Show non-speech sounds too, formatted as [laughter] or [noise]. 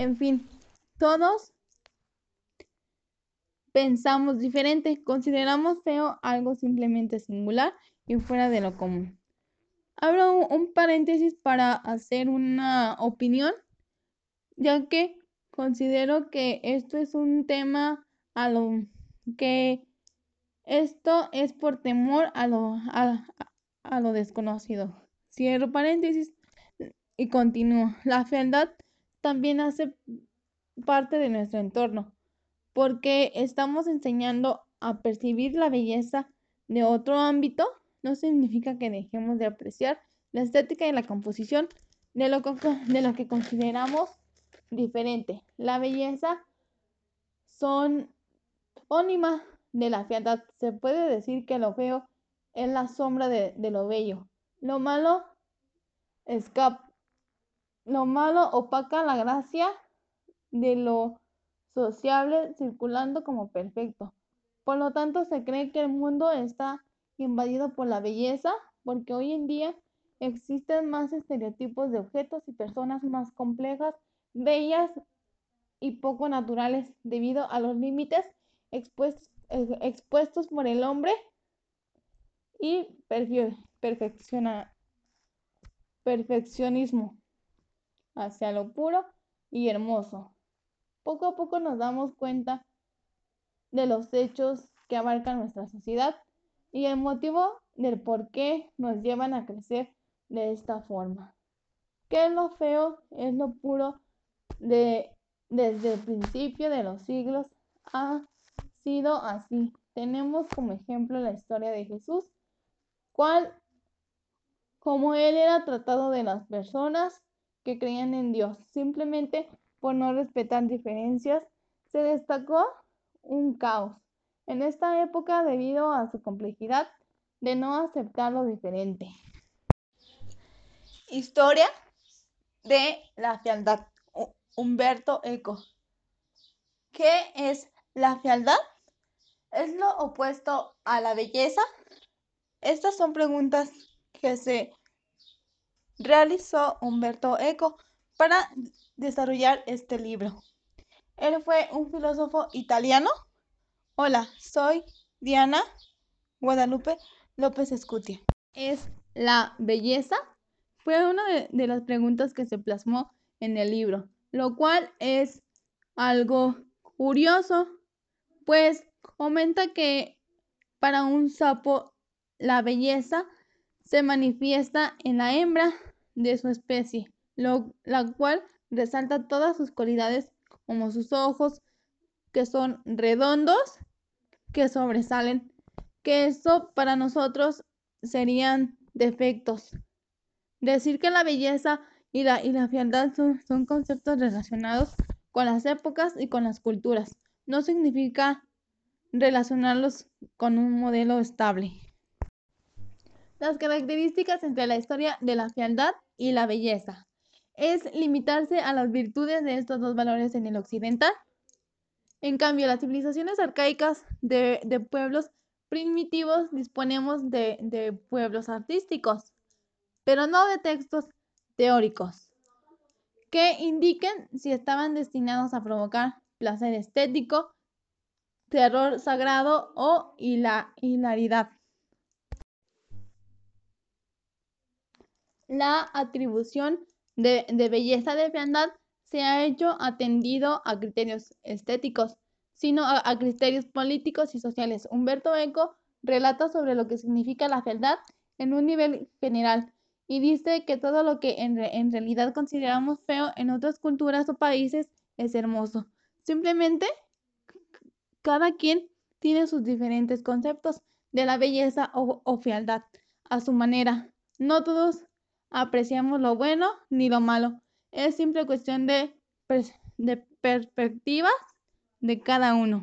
En fin, todos pensamos diferente, consideramos feo algo simplemente singular y fuera de lo común. Abro un, paréntesis para hacer una opinión, ya que considero que esto es un tema a lo que esto es por temor a lo, a, lo desconocido. Cierro paréntesis y continúo. La fealdad también hace parte de nuestro entorno, porque estamos enseñando a percibir la belleza de otro ámbito, no significa que dejemos de apreciar la estética y la composición de lo, [laughs] que consideramos diferente. La belleza son ónima de la fealdad. Se puede decir que lo feo es la sombra de, de lo bello. Lo malo escapa lo malo opaca la gracia de lo sociable circulando como perfecto. Por lo tanto, se cree que el mundo está invadido por la belleza, porque hoy en día existen más estereotipos de objetos y personas más complejas, bellas y poco naturales debido a los límites expuestos, por el hombre y perfeccionismo hacia lo puro y hermoso. Poco a poco nos damos cuenta de los hechos que abarcan nuestra sociedad y el motivo del por qué nos llevan a crecer de esta forma. ¿Qué es lo feo? Es lo puro de desde el principio de los siglos ha sido así. Tenemos como ejemplo la historia de Jesús, cual como él era tratado de las personas que creían en Dios. Simplemente por no respetar diferencias, se destacó un caos. En esta época, debido a su complejidad de no aceptar lo diferente. Historia de la fealdad. Humberto Eco. ¿Qué es la fealdad? ¿Es lo opuesto a la belleza? Estas son preguntas que se realizó Humberto Eco para desarrollar este libro. Él fue un filósofo italiano. Hola, soy Diana Guadalupe López Escutia. ¿Es la belleza? Fue una de, las preguntas que se plasmó en el libro, lo cual es algo curioso, pues comenta que para un sapo la belleza se manifiesta en la hembra de su especie, lo, la cual resalta todas sus cualidades como sus ojos, que son redondos, que sobresalen, que eso para nosotros serían defectos. Decir que la belleza y la, y la fealdad son, son conceptos relacionados con las épocas y con las culturas. No significa relacionarlos con un modelo estable. Las características entre la historia de la fealdad y la belleza. ¿Es limitarse a las virtudes de estos dos valores en el occidental? En cambio, las civilizaciones arcaicas de, pueblos primitivos disponemos de, pueblos artísticos, pero no de textos teóricos que indiquen si estaban destinados a provocar placer estético, terror sagrado o hilaridad. La atribución de, belleza de fealdad se ha hecho atendido a criterios estéticos, sino a, criterios políticos y sociales. Humberto Eco relata sobre lo que significa la fealdad en un nivel general y dice que todo lo que en, realidad consideramos feo en otras culturas o países es hermoso. Simplemente cada quien tiene sus diferentes conceptos de la belleza o fealdad a su manera. No todos apreciamos lo bueno ni lo malo. Es simple cuestión de, de perspectivas de cada uno.